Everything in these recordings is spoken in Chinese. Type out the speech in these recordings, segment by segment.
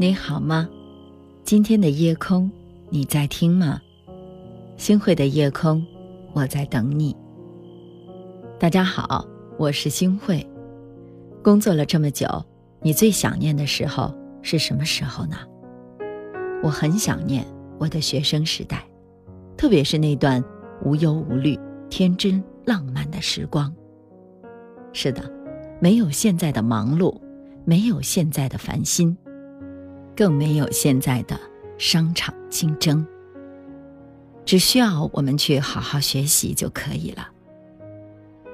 你好吗？今天的夜空，你在听吗？星慧的夜空，我在等你。大家好，我是星慧。工作了这么久，你最想念的时候是什么时候呢？我很想念我的学生时代，特别是那段无忧无虑、天真浪漫的时光。是的，没有现在的忙碌，没有现在的烦心。更没有现在的商场竞争，只需要我们去好好学习就可以了。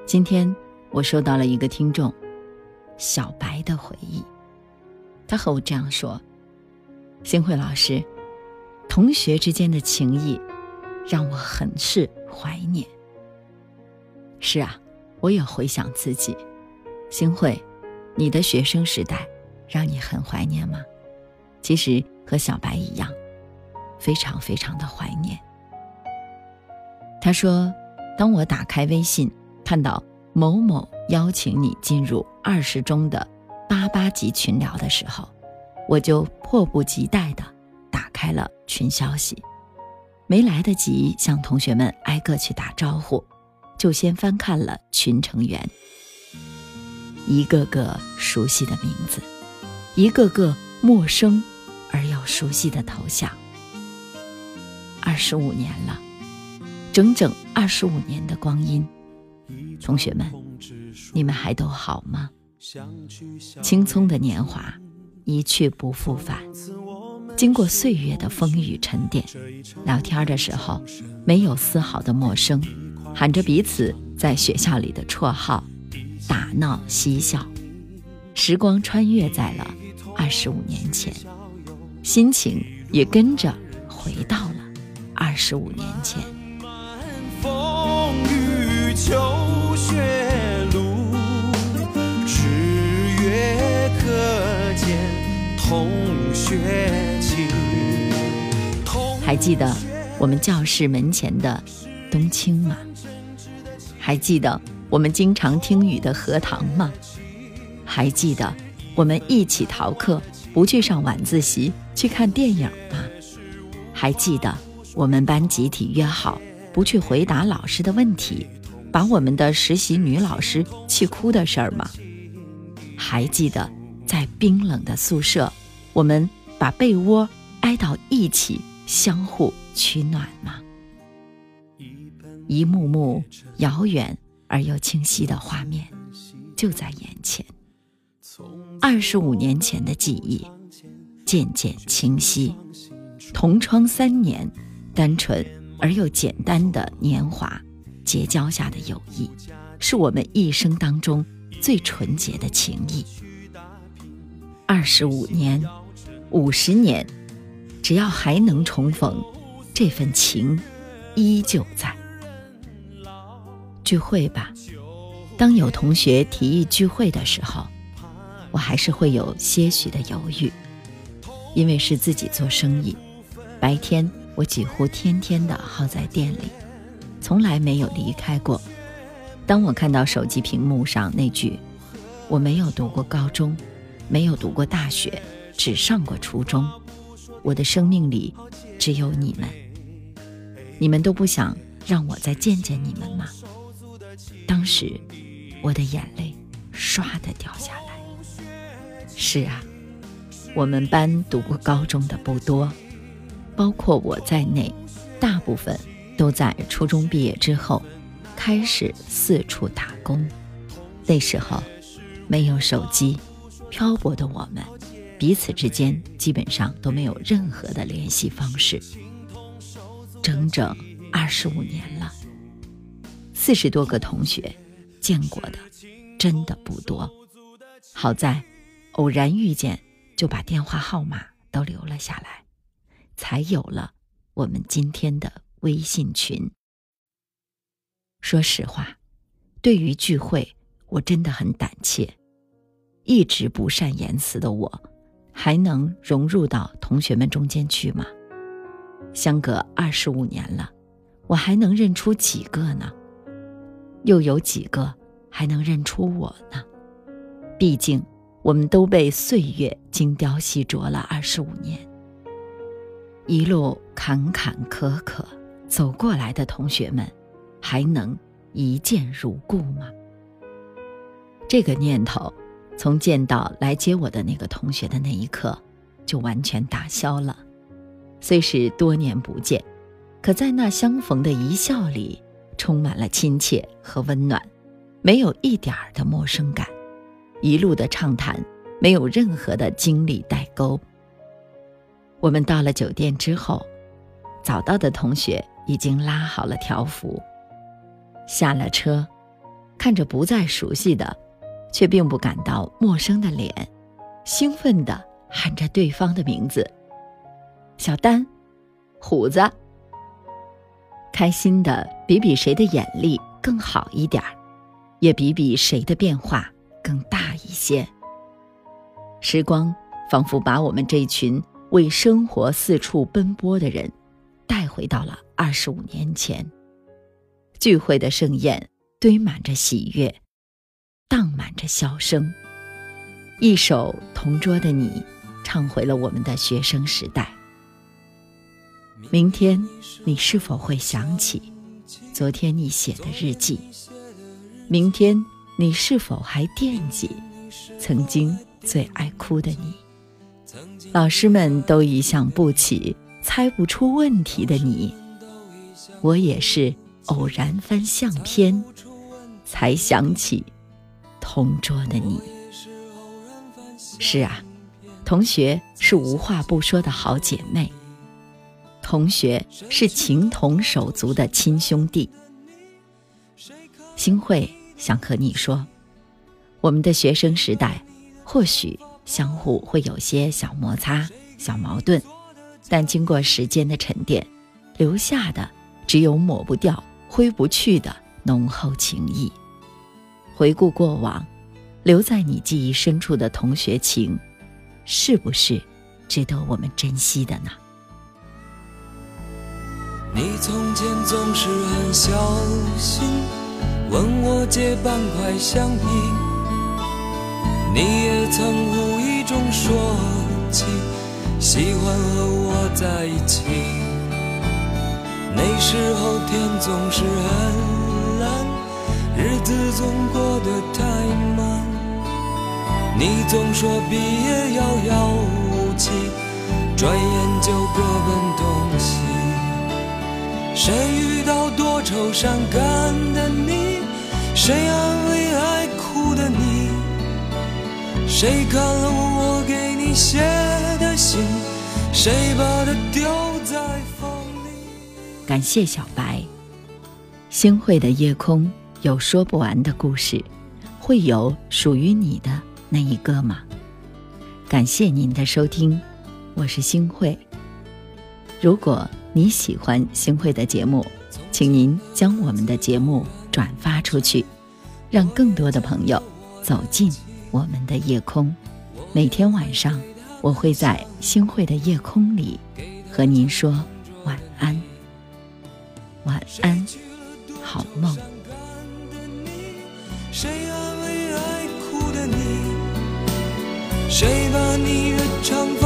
今天我收到了一个听众小白的回忆，他和我这样说：“星慧老师，同学之间的情谊让我很是怀念。”是啊，我也回想自己，星慧，你的学生时代让你很怀念吗？其实和小白一样，非常非常的怀念。他说：“当我打开微信，看到某某邀请你进入二十中的八八级群聊的时候，我就迫不及待的打开了群消息，没来得及向同学们挨个去打招呼，就先翻看了群成员，一个个熟悉的名字，一个个陌生。”熟悉的头像。二十五年了，整整二十五年的光阴，同学们，你们还都好吗？青葱的年华一去不复返，经过岁月的风雨沉淀，聊天的时候没有丝毫的陌生，喊着彼此在学校里的绰号，打闹嬉笑，时光穿越在了二十五年前。心情也跟着回到了二十五年前。还记得我们教室门前的冬青吗？还记得我们经常听雨的荷塘吗？还记得我们一起逃课？不去上晚自习去看电影吗？还记得我们班集体约好不去回答老师的问题，把我们的实习女老师气哭的事儿吗？还记得在冰冷的宿舍，我们把被窝挨到一起，相互取暖吗？一幕幕遥远而又清晰的画面就在眼前。二十五年前的记忆渐渐清晰，同窗三年，单纯而又简单的年华，结交下的友谊，是我们一生当中最纯洁的情谊。二十五年，五十年，只要还能重逢，这份情依旧在。聚会吧，当有同学提议聚会的时候。我还是会有些许的犹豫，因为是自己做生意，白天我几乎天天的耗在店里，从来没有离开过。当我看到手机屏幕上那句“我没有读过高中，没有读过大学，只上过初中”，我的生命里只有你们，你们都不想让我再见见你们吗？当时我的眼泪唰的掉下来。是啊，我们班读过高中的不多，包括我在内，大部分都在初中毕业之后开始四处打工。那时候没有手机，漂泊的我们彼此之间基本上都没有任何的联系方式。整整二十五年了，四十多个同学见过的真的不多，好在。偶然遇见，就把电话号码都留了下来，才有了我们今天的微信群。说实话，对于聚会，我真的很胆怯。一直不善言辞的我，还能融入到同学们中间去吗？相隔二十五年了，我还能认出几个呢？又有几个还能认出我呢？毕竟。我们都被岁月精雕细琢了二十五年。一路坎坎坷坷走过来的同学们，还能一见如故吗？这个念头，从见到来接我的那个同学的那一刻，就完全打消了。虽是多年不见，可在那相逢的一笑里，充满了亲切和温暖，没有一点儿的陌生感。一路的畅谈，没有任何的经历代沟。我们到了酒店之后，早到的同学已经拉好了条幅，下了车，看着不再熟悉的。却并不感到陌生的脸，兴奋地喊着对方的名字：“小丹，虎子。”开心的比比谁的眼力更好一点儿，也比比谁的变化更大些。时光仿佛把我们这群为生活四处奔波的人，带回到了二十五年前。聚会的盛宴堆满着喜悦。荡满着笑声，一首《同桌的你》，唱回了我们的学生时代。明天你是否会想起昨天你写的日记？明天你是否还惦记曾经最爱哭的你？老师们都已想不起猜不出问题的你，我也是偶然翻相片，才想起。同桌的你，是啊，同学是无话不说的好姐妹，同学是情同手足的亲兄弟。新会想和你说，我们的学生时代，或许相互会有些小摩擦、小矛盾，但经过时间的沉淀，留下的只有抹不掉、挥不去的浓厚情谊。回顾过往，留在你记忆深处的同学情，是不是值得我们珍惜的呢？你从前总是很小心，问我借半块橡皮。你也曾无意中说起，喜欢和我在一起。那时候天总是很蓝。日子总过得太慢，你总说毕业遥遥无期，转眼就各奔东西。谁遇到多愁善感的你？谁安慰爱哭的你？谁看了我给你写的信？谁把它丢在风里？感谢小白，星汇的夜空。有说不完的故事，会有属于你的那一个吗？感谢您的收听，我是星慧。如果你喜欢星会的节目，请您将我们的节目转发出去，让更多的朋友走进我们的夜空。每天晚上，我会在星汇的夜空里和您说晚安，晚安，好梦。谁安慰爱哭的你？谁把你的长发？